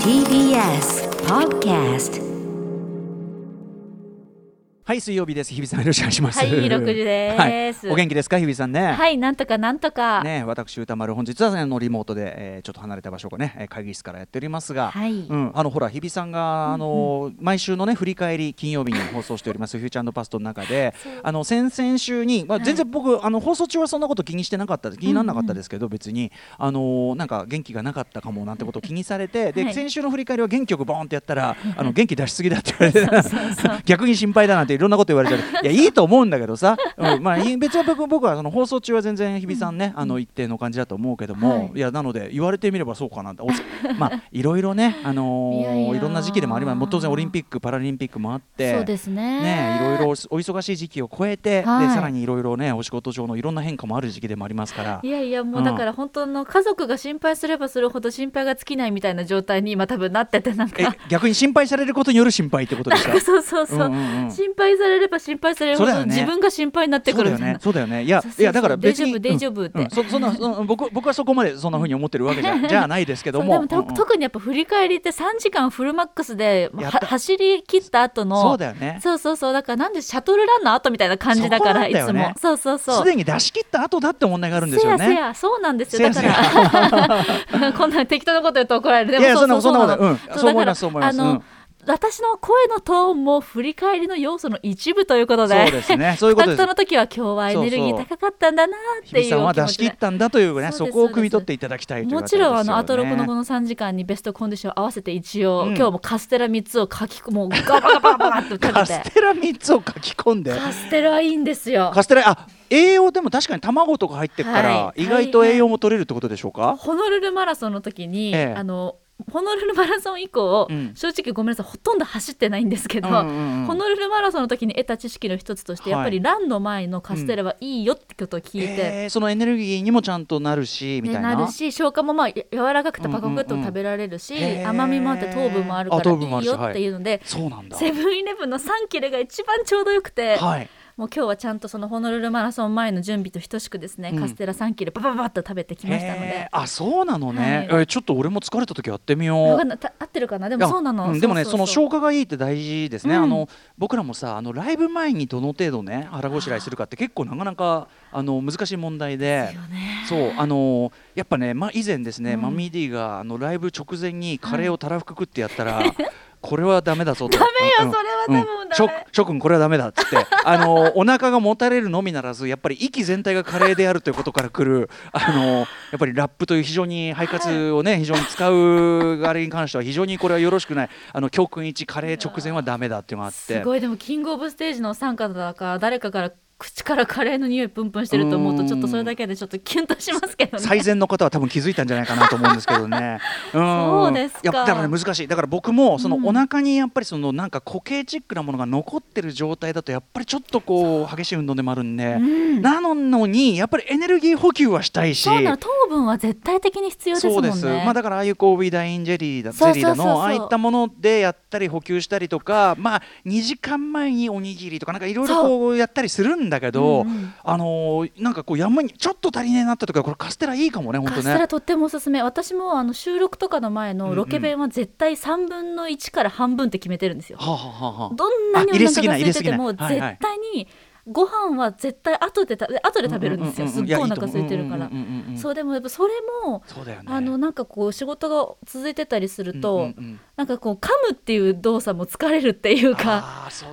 TBS Podcast はい水曜日です。日比さんよろしくお願いします。はい六時です。はい。お元気ですか？日比さんね。はい、なんとかなんとか。ね私歌丸本日はあのリモートで、えーちょっと離れた場所をねえー会議室からやっておりますが、はい。うん、あのほら日比さんがあの、毎週のね振り返り金曜日に放送しております フューチャーパストの中であの先々週にまあ全然僕、あの放送中はそんなこと気にしてなかった気にならなかったですけど、別にあのなんか元気がなかったかもなんてことを気にされてで、はい。先週の振り返りは元気よくボーンってやったら あの元気出しすぎだって言われて逆に心配だなんていろんなこと言われちゃう。いやいいと思うんだけどさ、うん、まあ別に僕僕はその放送中は全然日比さんね、あの一定の感じだと思うけども、はい。い、やなので言われてみればそうかなって。まあいろいろねあのーいろんな時期でもあります。もう当然オリンピックパラリンピックもあって。そうですね。ねいろいろお忙しい時期を超えて、はい。でさらにいろいろねお仕事上のいろんな変化もある時期でもありますから。いやいやもうだから本当の家族が心配すればするほど心配が尽きないみたいな状態に今多分なっててなんえか。逆に心配されることによる心配ってことですかそうそうそう,、うん。うんうん心配されれば心配されるほど、自分が心配になってくるそうだよね。いやそうそうそう。いやだから別に大丈夫大丈夫って。うんうんそそんなその僕僕はそこまでそんな風に思ってるわけじゃ じゃないですけどそうもでもとうんうん。特にやっぱ振り返りって3時間フルマックスで走り切った後のそうだよね。そうそうそう。だからなんでシャトルランの後みたいな感じだからいつも。そうそうそう。すでに出し切った後だって問題があるんですせよね。やせやそうなんですよ。だから こんな適当なこと言うと怒られる。でもいやそうそうそんなそうなのそんなことうんそう思いますそう思います。だからあのうん私の声のトーンも振り返りの要素の一部ということで。そうですね。そういうこと の時は今日はエネルギー高かったんだなっ日ていうお気持ちでし切ったんだというねそこを汲み取っていただきたいというもちろんあのアトロクのこのの3時間にベストコンディション合わせて一応、うん。今日もカステラ3つを書き込もうガバガバガバってかカけてステラ三つを書き込んで。カステラいいんですよ。カステラあ栄養でも確かに卵とか入ってるからはい。意外と栄養も取れるってことでしょうか？ホノルルマラソンの時に、ええ。あのホノルルマラソン以降、うん正直ごめんなさいほとんど走ってないんですけど、うんうんうんホノルルマラソンの時に得た知識の一つとして、はいやっぱりランの前のカステラはいいよってことを聞いて。えーそのエネルギーにもちゃんとなるしみたいな。ねなるし消化もまあや柔らかくてパクパクっと食べられるし、うんうんうん甘みもあって糖分もあるかあらいいよっていうので、そうなんだ。セブンイレブンの3切れが一番ちょうどよくて、はい。もう今日はちゃんとそのホノルルマラソン前の準備と等しくですね、うん。カステラ3切れババババッと食べてきましたので。あそうなのね。はい。えーちょっと俺も疲れた時やってみよう。合ってるかな？でもそうなの、いやんでもねそのう消化がいいって大事ですね、うん。あの僕らもさあのライブ前にどの程度ね腹ごしらえするかって結構なかなかあの難しい問題で。そうあのやっぱね、ま、以前ですね、うん。マミー D があのライブ直前にカレーをたらふく食ってやったら、これはダメだぞと。ダメようん。それは多分ダメ。しょ諸君これはダメだっつって。あのお腹がもたれるのみならずやっぱり息全体がカレーであるということからくるあのやっぱりラップという非常に肺活をね非常に使うあれに関しては非常にこれはよろしくない。あの教訓1カレー直前はダメだっていうのがあって。すごい。でもキングオブステージのお三方だから誰かから口からカレーの匂いプンプンしてると思うとうんちょっとそれだけでちょっとキュンとしますけどね最善の方は多分気づいたんじゃないかなと思うんですけどね。うんそうですかいやだからね難しい。だから僕もそのうんお腹にやっぱりそのなんか固形チックなものが残ってる状態だとやっぱりちょっとこう激しい運動でもあるんで、うんなのにやっぱりエネルギー補給はしたいし。そうなの糖分は絶対的に必要ですもんねそうです。まあだからああいうこうウィダインジェリーだゼリーだのああいったものでやったり補給したりとか、まあ2時間前におにぎりとかなんかいろいろこうやったりするんだけど、うんうん。あのーなんかこう山にちょっと足りねえなった時はこれカステラいいかもね本当ね。カステラとってもおすすめ。私もあの収録とかの前のロケ弁は絶対3分の1から半分って決めてるんですよ。はあ、はあはあはあ、どんなにお腹が空いてても絶対にご飯は絶対後で食べ後で食べるんですよ。すっごいお腹空いてるから。う。んうんうんうんそうでもやっぱそれもそね。あのなんかこう仕事が続いてたりするうんと、うんうんなんかこう噛むっていう動作も疲れるっていうか。そそ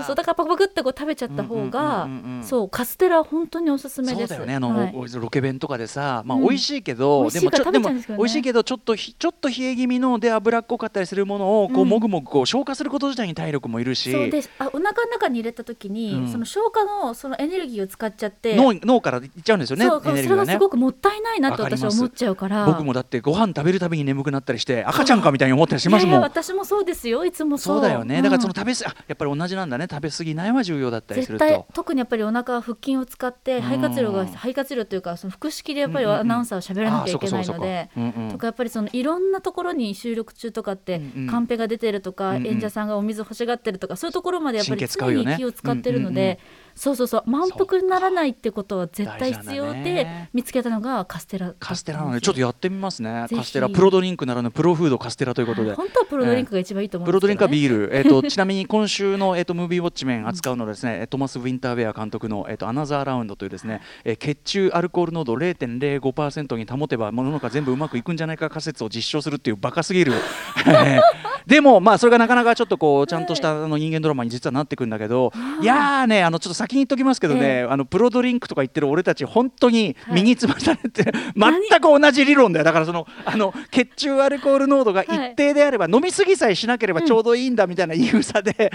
うそう。だからパクパクってこう食べちゃった方が、そうカステラは本当におすすめです。そうだよね。あの、はい。おロケ弁とかでさ、まあうん。美味しいけど、うんですけどね。美味しいけどちょっとひちょっと冷え気味ので脂っこかったりするものをこう、うん。もぐもぐこう消化すること自体に体力もいるし。そうであお腹の中に入れた時に、うん。その消化のそのエネルギーを使っちゃって脳脳からいっちゃうんですよねそうそれがすごくもったいないなってわかります私は思っちゃうから。僕もだってご飯食べるたびに眠くなったりして赤ちゃんかみたいに思ったりしますいやいやもん私もそうですよいつもそう。だよね。だからそのうん食べすあやっぱり同じなんだね。食べ過ぎないは重要だったりする絶対と特にやっぱりお腹は腹筋を使って肺活量がうん肺活量というかその腹式でやっぱりアナウンサーは喋らなきゃいけないのでとかやっぱりそのいろんなところに収録中とかってカンペが出てるとか演者さんがお水欲しがってるとかそういうところまでやっぱり常に気を使ってるのでそうそうそう。満腹にならないってことは絶対必要でね。見つけたのがカステラ。カステラなのでちょっとやってみますね。カステラプロドリンクならぬプロフードカステラということで。本当はプロドリンクが一番いいと思うんプロドリンクはビール、えー、とちなみに今週の、えー、とムービーウォッチメン扱うのはですね、トマス・ウィンターベア監督の、えー、とアナザーラウンドというですね、えー血中アルコール濃度0.05%に保てば物のが全部うまくいくんじゃないか仮説を実証するっていうバカすぎる。え ーでもまあそれがなかなかちょっとこうちゃんとしたあの人間ドラマに実はなってくるんだけどいやーねあのちょっと先に言っときますけどね、えあのプロドリンクとか言ってる俺たち本当に身につまされて、何？全く同じ理論だよ。だからそのあの血中アルコール濃度が一定であれば、飲み過ぎさえしなければちょうどいいんだみたいな言い草で、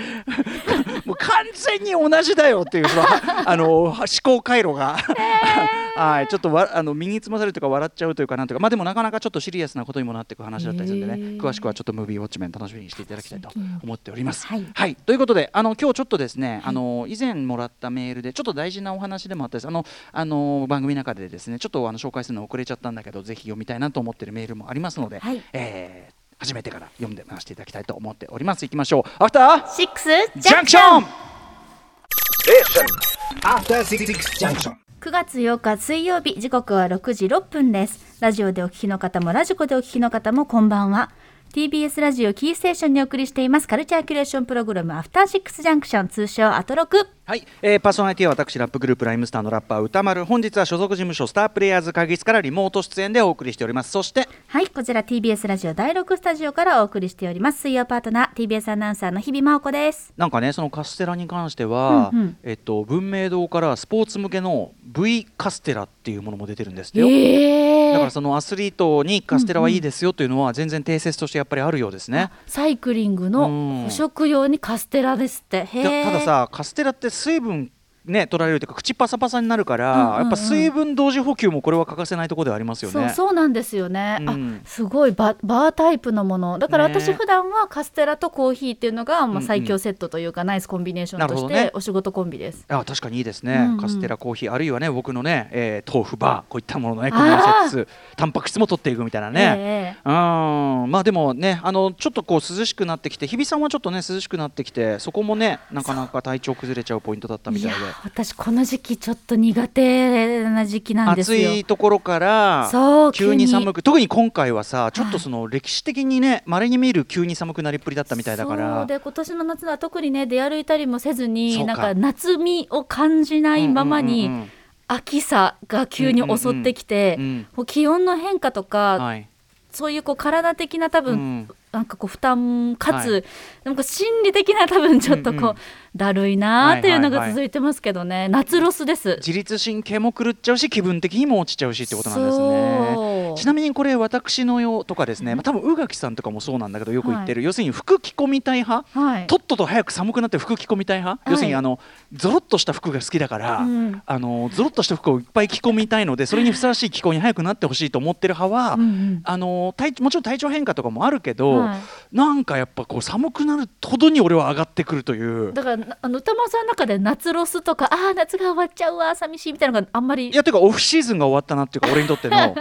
もう完全に同じだよっていうそのは あの思考回路が、はいちょっとわあの身につまされるというか笑っちゃうというかなんというか。まあでもなかなかちょっとシリアスなことにもなっていく話だったりするんでね。詳しくはちょっとムービーウォッチメン楽しみにしていただきたい。と思っております。はい。ということであの今日ちょっとですね、あの以前もらったメールでちょっと大事なお話でもあったです。あのあの番組の中でですねちょっとあの紹介するの遅れちゃったんだけどぜひ読みたいなと思ってるメールもありますので、はい。えー初めてから読んで回していただきたいと思っております。いきましょう。アフター？シックスジャンクション。After Six Junction. 9月8日水曜日時刻は6時6分です。ラジオでお聞きの方もラジコでお聞きの方もこんばんは。TBS ラジオキーステーションにお送りしています。カルチャーキュレーションプログラムアフターシックスジャンクション通称アトロクはい、えー、パーソナリティは私ラップグループライムスターのラッパー歌丸。本日は所属事務所スタープレイヤーズ会議室からリモート出演でお送りしております。そしてはい。こちら TBS ラジオ第6スタジオからお送りしております。水曜パートナー TBS アナウンサーの日々真央子です。なんかねそのカステラに関しては、うんうん。えっと文明堂からスポーツ向けの V カステラっていうものも出てるんですよ、えだからそのアスリートにカステラはいいですよというのは全然定説としてやっぱりあるようですね。サイクリングうん。の捕食用にカステラですって。へたーたださカステラって水分ね取られるというか口パサパサになるから、うんうんうん。やっぱ水分同時補給もこれは欠かせないところではありますよね。そうそうなんですよね、うん。あすごいババータイプのもの。だからね。私普段はカステラとコーヒーっていうのが、まあ、うんうん。最強セットというか、ナイスコンビネーションとしてお仕事コンビです。あ確かにいいですね、うんうん。カステラコーヒーあるいはね僕のね、えー豆腐バーこういったもののね組み合わせつつタンパク質も取っていくみたいなね、ええ。うん。まあでもねあのちょっとこう涼しくなってきて日比さんはちょっとね涼しくなってきてそこもねなかなか体調崩れちゃうポイントだったみたいで私この時期ちょっと苦手な時期なんです暑よ。いところから急に寒くく特に今回はさちょっとその歴史的にね稀に見る急に寒くなりっぷりだったみたいだから。そうで今年の夏は特にね出歩いたりもせずにか。なんか夏みを感じないままに、うんうんうん秋さが急に襲ってきて、うんうんうん。もう気温の変化とか、はい。そういうこう体的な多分、うんなんかこう負担かつ、はい。なんか心理的な 多分ちょっとこう、うんうん。だるいなーっていうのはいはいはい。が続いてますけどね、夏ロスです。自律神経も狂っちゃうし気分的にも落ちちゃうしってことなんですね。ちなみにこれ私のよとかですね、まあ、多分宇垣さんとかもそうなんだけどよく言ってる、要するに服着込みたい派、はい。とっとと早く寒くなって服着込みたい派、はい。要するにあのゾロッとした服が好きだから、うん。あのゾロッとした服をいっぱい着込みたいのでそれにふさわしい気候に早くなってほしいと思ってる派は、うんうん。あの体もちろん体調変化とかもあるけど、はい。なんかやっぱこう寒くなるほどに俺は上がってくるという。だからなあの歌丸さんの中で夏ロスとかああ夏が終わっちゃうわ寂しいみたいなのがあんまり。いやていうかオフシーズンが終わったなっていうか俺にとっての。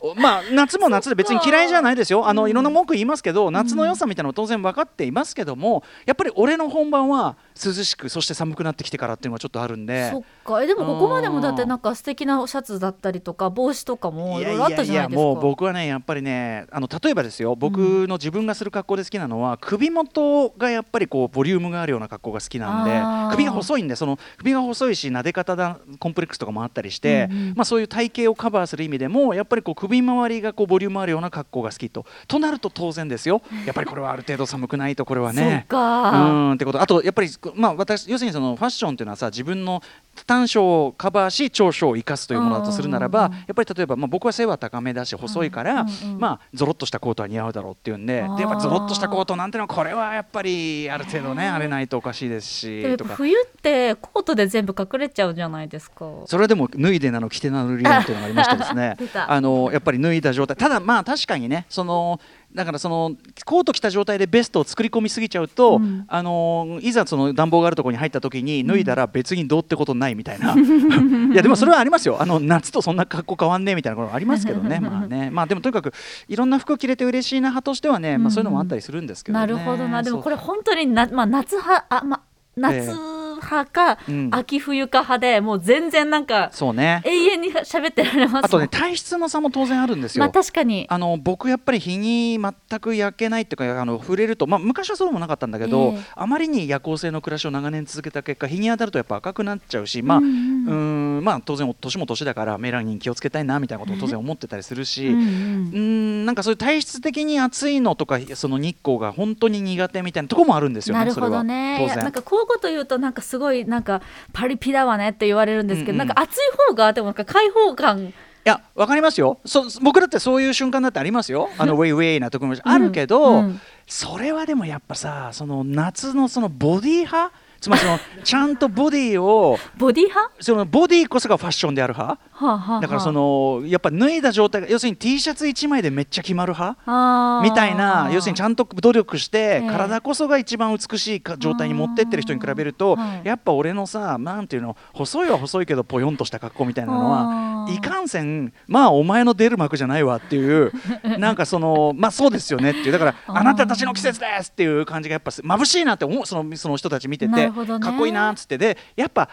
おまあ夏も夏で別に嫌いじゃないですよ。あの、いろんな文句言いますけど夏の良さみたいなのも当然分かっていますけどもやっぱり俺の本番は涼しくそして寒くなってきてからっていうのがちょっとあるんで。そっか。えでもここまでもだってなんか素敵なシャツだったりとか帽子とかもいろいろあったじゃないですか。もう僕はねやっぱりねあの例えばですよ。僕の自分がする格好で好きなのは、首元がやっぱりこうボリュームがあるような格好が好きなんで首が細いんでその首が細いし撫で方だコンプレックスとかもあったりして、うんうん。まあ、そういう体型をカバーする意味でもやっぱりこう首周りがこうボリュームあるような格好が好きと。となると当然ですよ。やっぱりこれはある程度寒くないとこれはね。うか、んってこと。あとやっぱり、まあ、私要するにそのファッションっていうのはさ自分の短所をカバーし長所を生かすというものだとするならば、うんうんうん。やっぱり例えば、まあ、僕は背は高めだし細いから、うんうんうんまあゾロッとしたコートは似合うだろうっていうんででやっぱゾロッとしたコートなんてのはこれはやっぱりある程度ねあれないとおかしいですしとか。ぱ冬ってコートで全部隠れちゃうじゃないですか。それでも脱いでなの着てなの理論というのがありましてですね あのやっぱり脱いだ状態ただまあ確かにねそのだからそのコート着た状態でベストを作り込みすぎちゃうと、うん。あのいざその暖房があるところに入った時に脱いだら別にどうってことないみたいな、いやでもそれはありますよ。あの夏とそんな格好変わんねえみたいなことありますけどね。まあね。まあでもとにかくいろんな服着れて嬉しいな派としてはね、まあ、そういうのもあったりするんですけどね。なるほどな。でもこれ本当にな、まあ、夏はあ、まあ、夏派か、うん。秋冬か派でもう全然なんかそうね。永遠に喋ってられますあとね体質の差も当然あるんですよ、まあ確かに。あの僕やっぱり日に全く焼けないっていうかあの触れると、まあ、昔はそうでもなかったんだけど、ええ。あまりに夜行性の暮らしを長年続けた結果日に当たるとやっぱ赤くなっちゃうし、まあううんうん。んまあ、当然年も年だからメラニン気をつけたいなみたいなことを当然思ってたりするし。うんううんんなんかそういう体質的に暑いのとかその日光が本当に苦手みたいなところもあるんですよね。なるほどね。なんかこういうこと言うとなんかすごいなんかパリピだわねって言われるんですけど、うんうん。なんか暑い方がでもなんか開放感。いやわかりますよ。そ僕だってそういう瞬間だってありますよ。あのウェイウェイなところも。あるけど、うんうん。それはでもやっぱさその夏のそのボディ派つまりその ちゃんとボディをボディ派？そのボディこそがファッションである派。はあはあはあ。だからそのやっぱ脱いだ状態が要するに T シャツ1枚でめっちゃ決まる派みたいな要するにちゃんと努力してええ。体こそが一番美しいか状態に持ってってる人に比べるとはい。やっぱ俺のさなんていうの細いは細いけどぽよんとした格好みたいなのはいかんせんまあお前の出る幕じゃないわっていう なんかそのまあそうですよねっていう。だからあなたたちの季節ですっていう感じがやっぱ眩しいなって思うそのその人たち見ててかっこいいなっつって。でやっぱ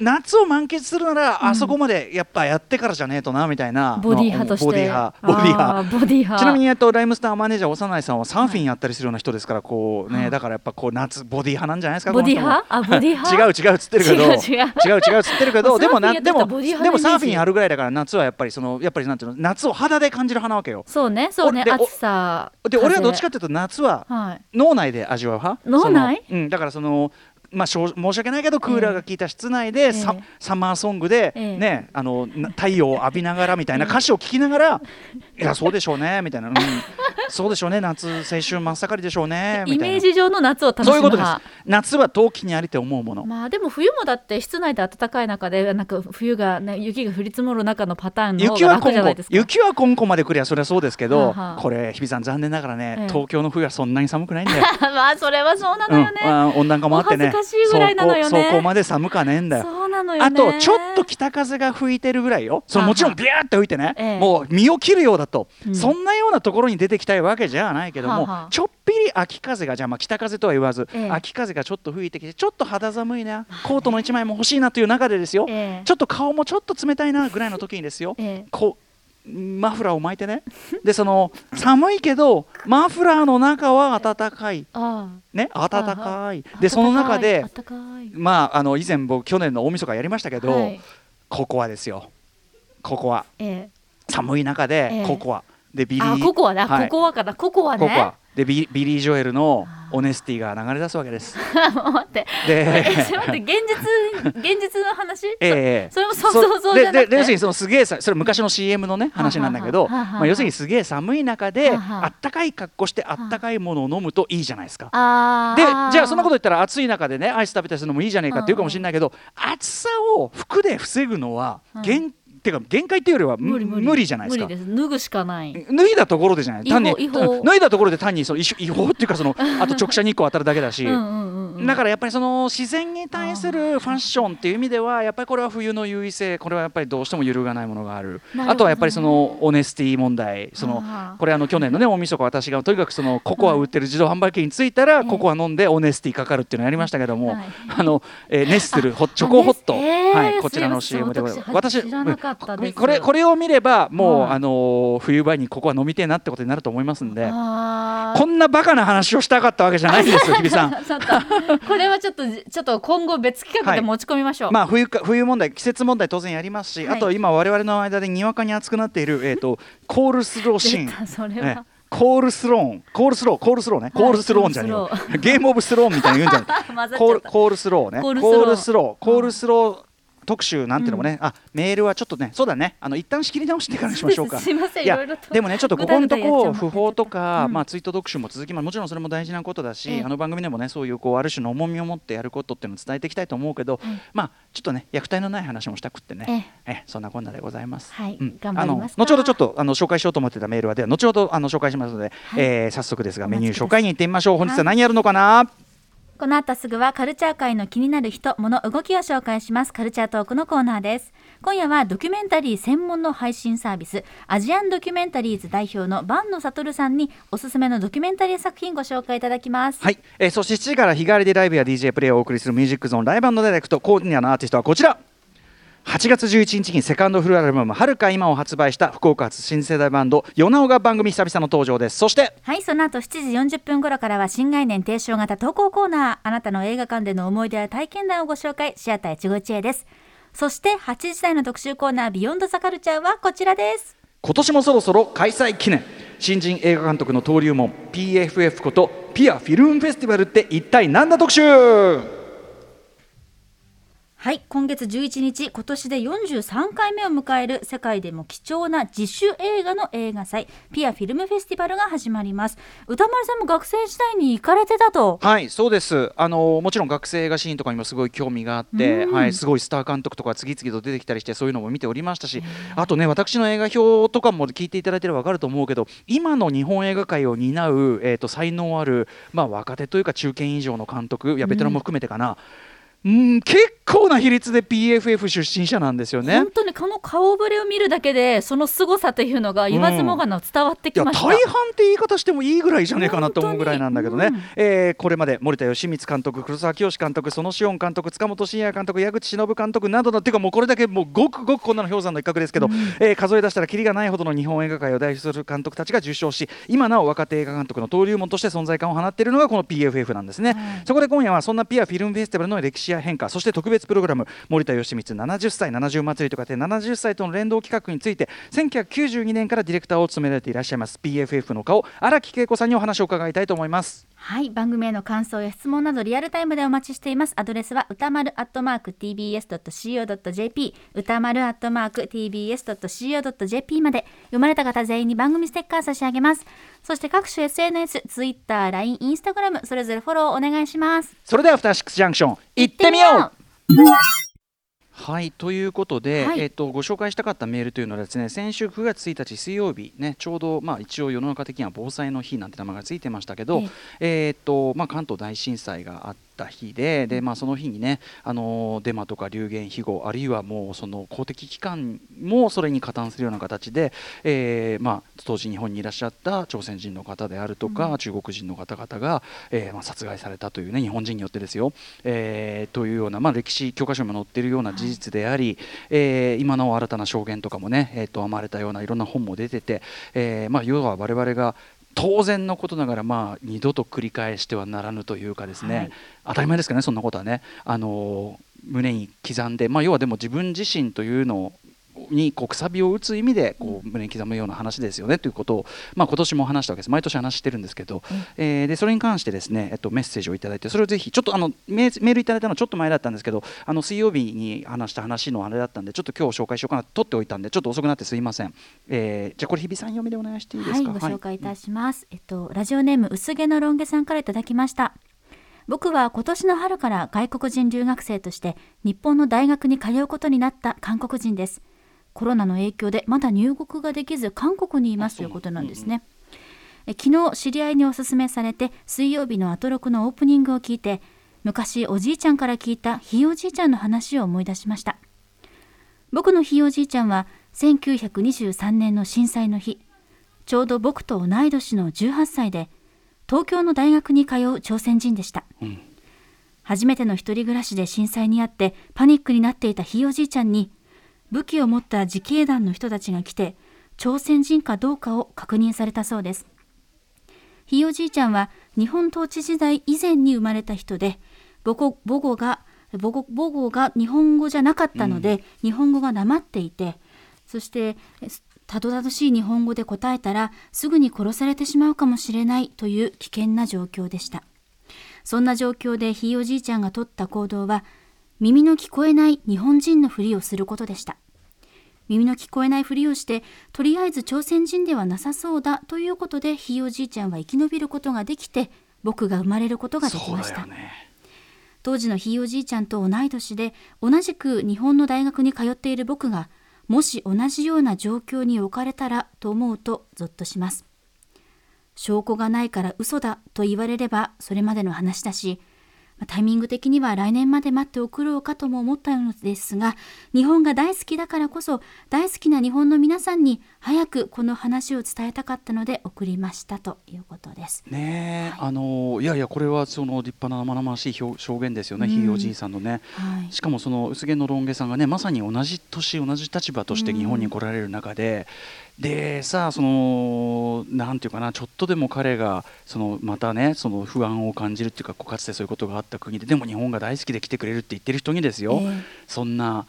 夏を満喫するなら、あそこまでやっぱやってからじゃねえとなみたいな。ボディ派として。ボディ派。ボディ派。ボディ派。ちなみに、えっと、ライムスターマネージャー幼いさんはサーフィンやったりするような人ですから、こうね、はい。だからやっぱこう夏ボディ派なんじゃないですか。ボディ派？あボディ派？違う違うっつってるけど、違う違う。違う違うっつってるけど、でもなでもでもサーフィンやるぐらいだから夏はやっぱりそのやっぱりなんていうの夏を肌で感じる派なわけよ。そうねそうね。暑さで俺はどっちかっっていうと夏ははい。脳内で味わう派？脳内？うんだからその。まあ、しょう申し訳ないけどクーラーが効いた室内で、サええサマーソングで、ええ。ね、あのな太陽を浴びながらみたいな歌詞を聴きながら、いやそうでしょうねみたいな、うん、そうでしょうね夏青春真っ盛りでしょうねみたいな。イメージ上の夏を楽しむそういうことです。派夏は陶器にありて思うもの、まあでも冬もだって室内で暖かい中でなんか冬がね雪が降り積もる中のパターンの方が雪は今後楽じゃないですか。雪は今後まで来りゃそれはそうですけど、はあはあ。これ日比さん残念ながらね、ええ。東京の冬はそんなに寒くないんだよ。まあそれはそうなのうん。よね。あ温暖化もあってねしいぐらいなのよね。そこそこまで寒かねえんだよ。そうなのよね。あとちょっと北風が吹いてるぐらいよ。そのもちろんはあビューって吹いてね、ええ。もう身を切るようだと、うん。そんなようなところに出てきたいわけじゃないけども、ちょっぴり秋風がじゃあまあ北風とは言わず、ええ。秋風がちょっと吹いてきてちょっと肌寒いな。コートの一枚も欲しいなという中でですよ、ええ。ちょっと顔もちょっと冷たいなぐらいの時にですよ、ええ。こうマフラーを巻いてね。でその寒いけどマフラーの中は暖かい。あね暖あかい。あでその中でまああの以前僕去年の大晦日やりましたけど、はい。ココアですよ。ココアえ寒い中でええ。ココア、でビえリー。あココアだ、はい。ココアかなココアね。でビビリー・ジョエルのあオネスティが流れ出すわけです。待って。で待って現実 現実の話？ええそれも想像そうじでゃなくてでで要するにそのすげえさそれ昔の CM のね話なんだけど、まあ、要するにすげえ寒い中ではあったかい格好してあったかいものを飲むといいじゃないですか。あでーじゃあそんなこと言ったら暑い中でねアイス食べたりするのもいいじゃないかって言うかもしれないけど、暑さを服で防ぐのはうん限、てか限界っていうよりは無理無理。じゃないですか。無理です。脱ぐしかない。脱いだところでじゃない。単に脱いだところで単にその違 違法っていうかその あと直射日光当たるだけだし、うんうんだからやっぱりその自然に対するファッションっていう意味ではやっぱりこれは冬の優位性。これはやっぱりどうしても揺るがないものがある。ね。あとはやっぱりそのオネスティ問題。そのこれあの去年のね大晦日私がとにかくそのココアを売ってる自動販売機に着いたらココア飲んで Honesty かかるっていうのをやりましたけども、はいあの、えーネッスルホチョコホット、はい、こちらの CM でございます。私知らなかったですこれこれを見ればもう、はいあのー冬場にココア飲みてえなってことになると思いますんで。こんなバカな話をしたかったわけじゃないんですよ 日比さん。これはちょっとちょっと今後別企画で持ち込みましょう。まあ冬か冬問題季節問題当然やりますし、はい。あと今我々の間でにわかに熱くなっているえっ、と コールスローシーン。それねは。コールスローン。コールスロー コールスローね、コールスローンじゃねえよ。ゲームオブスローンみたいな言うんじゃない。コールコールスローね。コールスローコールスロー特集なんていうのもね、あメールはちょっとねそうだね。あの一旦仕切り直してからにしましょうか。すいませんいやいろいろとでもねちょっとここのとこ訃報とか、うん。まあツイート特集も続きますもちろんそれも大事なことだし、ええ。あの番組でもねそういうこうある種の重みを持ってやることっていうのを伝えていきたいと思うけど、はいまあちょっとね虐待のない話もしたくってね、ええ。そんなこんなでございます。はいうん。頑張ります。あの後ほどちょっとあの紹介しようと思ってたメールはでは後ほどあの紹介しますので、はい。えー早速ですがメニュー紹介に行ってみましょう。本日は何やるのかな？この後すぐはカルチャー界の気になる人、物、動きを紹介します。カルチャートークのコーナーです。今夜はドキュメンタリー専門の配信サービス、アジアンドキュメンタリーズ代表の坂野悟さんにおすすめのドキュメンタリー作品ご紹介いただきます。はい、えー、そして7時から日帰りでライブや DJ プレイをお送りするミュージックゾーンライブダイレクト今夜のアーティストはこちら8月11日にセカンドフルアルバム「はるか今」を発売した福岡発新世代バンドヨナオが番組久々の登場ですそしてはい、その後7時40分頃からは新概念提唱型投稿コーナー、あなたの映画館での思い出や体験談をご紹介、シアター一期一会です。そして8時台の特集コーナー、ビヨンドザカルチャーはこちらです。今年もそろそろ開催記念新人映画監督の登竜門 PFF ことピアフィルムフェスティバルって一体何だ特集？はい、今月11日、今年で43回目を迎える世界でも貴重な自主映画の映画祭、ピアフィルムフェスティバルが始まります。歌丸さんも学生時代に行かれてたと。はいそうですあのもちろん学生映画シーンとかにもすごい興味があって、うんはい、すごいスター監督とか次々と出てきたりしてそういうのも見ておりましたしあとね私の映画表とかも聞いていただいてれば分かると思うけど今の日本映画界を担う、えー、と才能ある、まあ、若手というか中堅以上の監督いやベテランも含めてかな、うん、結構な比率で PFF 出身者なんですよね。本。当にこの顔ぶれを見るだけでその凄さというのが言わずもがな伝わってきました。大半って言い方してもいいぐらいじゃねえかなと思うぐらいなんだけどね、本当に。えーこれまで森田義満監督黒沢清監督そのしおん監督塚本慎也監督矢口忍監督などのっていうかもうこれだけもうごくごくこんなの氷山の一角ですけど、えー数え出したらキリがないほどの日本映画界を代表する監督たちが受賞し今なお若手映画監督の登竜門として存在感を放っているのがこの PFF なんですね、そこで今夜はそんなピアフィルムフェスティバルの歴史や変化そして特別プログラム森田義満70歳70祭りとかで70歳との連動企画について1992年からディレクターを務められていらっしゃいます BFF の顔荒木恵子さんにお話を伺いたいと思いますはい、番組への感想や質問などリアルタイムでお待ちしています。アドレスは歌丸アットマーク tbs.co.jp 歌丸アットマーク tbs.co.jp まで読まれた方全員に番組ステッカー差し上げます。そして各種 SNS、Twitter、LINE、Instagram それぞれフォローお願いします。それではアフターシックスジャンクション行ってみようはいということで、はい。えっとご紹介したかったメールというのはですね先週9月1日水曜日ねちょうどまあ一応世の中的には防災の日なんて名前がついてましたけど、えっとまあ関東大震災があった日ででまあその日にねあのデマとか流言飛語あるいはもうその公的機関もそれに加担するような形で、えーまあ当時日本にいらっしゃった朝鮮人の方であるとか、中国人の方々が、えーまあ殺害されたというね日本人によってですよ、えーというようなまあ歴史教科書にも載っているような事実であり、えー今の新たな証言とかもね、えー、と編まれたようないろんな本も出てて、えーまあ要は我々が当然のことながら、まあ、二度と繰り返してはならぬというかですね、はい。当たり前ですかねそんなことはね、あのー胸に刻んで、まあ、要はでも自分自身というのにこうくさびを打つ意味でこう胸に刻むような話ですよねということを、まあ、今年も話したわけです毎年話してるんですけど、えーでそれに関してですね、えっと、メッセージをいただいてそれをぜひちょっとあのメールいただいたのはちょっと前だったんですけどあの水曜日に話した話のあれだったんでちょっと今日紹介しようかなと取っておいたんでちょっと遅くなってすいません、えーじゃあこれ日比さん読みでお願いしていいではい、すかご紹介いたします。えっと、ラジオネーム薄毛のロン毛さんからいただきました。僕は今年の春から外国人留学生として日本の大学に通うことになった韓国人です。コロナの影響でまだ入国ができず韓国にいますということなんですね。え昨日知り合いにおすすめされて水曜日のアトロクのオープニングを聞いて昔おじいちゃんから聞いたひいおじいちゃんの話を思い出しました。僕のひいおじいちゃんは1923年の震災の日。ちょうど僕と同い年の18歳で東京の大学に通う朝鮮人でした、うん。初めての一人暮らしで震災にあってパニックになっていたひいおじいちゃんに武器を持った自警団の人たちが来て朝鮮人かどうかを確認されたそうです。ひいおじいちゃんは日本統治時代以前に生まれた人で母語が母語母語が日本語じゃなかったので、日本語がなまっていてそしてえたどたどしい日本語で答えたらすぐに殺されてしまうかもしれないという危険な状況でした。そんな状況でひいおじいちゃんが取った行動は耳の聞こえない日本人のふりをすることでした耳の聞こえないふりをしてとりあえず朝鮮人ではなさそうだということでひいおじいちゃんは生き延びることができて僕が生まれることができました。ね。当時のひいおじいちゃんと同い年で同じく日本の大学に通っている僕がもし同じような状況に置かれたらと思うとゾッとします。証拠がないから嘘だと言われればそれまでの話だしまあタイミング的には来年まで待って送ろうかとも思ったのですが日本が大好きだからこそ大好きな日本の皆さんに早くこの話を伝えたかったので送りましたということです。ねえ、あのいやいやこれはその立派な生々しい表証言ですよね、うん。ひいおじいさんのね。はい。しかもその薄毛のロン毛さんがねまさに同じ年同じ立場として日本に来られる中で、でさあそのなんていうかなちょっとでも彼がそのまたねその不安を感じるっていうかかつてそういうことがあった国ででも日本が大好きで来てくれるって言ってる人にですよ、ええ。そんな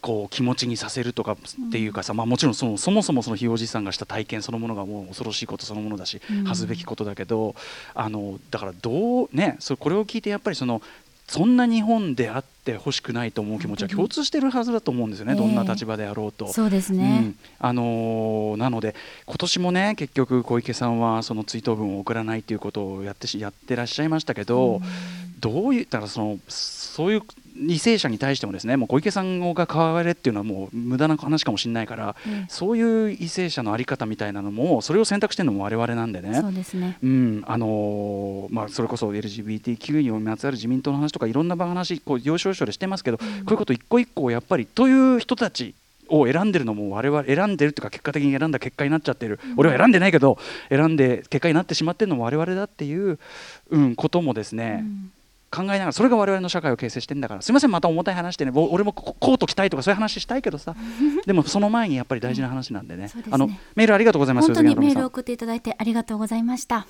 こう気持ちにさせるとかっていうかさ、まあ、もちろんそのそもそもそのひいおじいさんがした体験そのものがもう恐ろしいことそのものだし、うん。恥ずべきことだけどあのだからどうねそこれを聞いてやっぱりそのそんな日本であってほしくないと思う気持ちは共通してるはずだと思うんですよね、ええどんな立場であろうと。そうですうねん、あのーなので今年もね結局小池さんはその追悼文を送らないということをやってしやってらっしゃいましたけど、どういうだからそのそういう為政者に対してもですねもう小池さんが変われっていうのはもう無駄な話かもしれないから、ええそういう為政者の在り方みたいなのもそれを選択してるのも我々なんでね。そうですね。うん。あのーまあ、それこそ LGBTQ にまつわる自民党の話とかいろんな話こう要所要所でしてますけど、こういうこと一個一個やっぱりという人たちを選んでるのも我々選んでるというか結果的に選んだ結果になっちゃってる、俺は選んでないけど選んで結果になってしまってるのも我々だっていう、うん、こともですね、うん考えながらそれが我々の社会を形成してんだから。すみませんまた重たい話でね。ぼ俺もこコート着たいとかそういう話したいけどさ。でもその前にやっぱり大事な話なんでね,、そうですね。あのメールありがとうございます本当にメールを送っていただいてありがとうございました。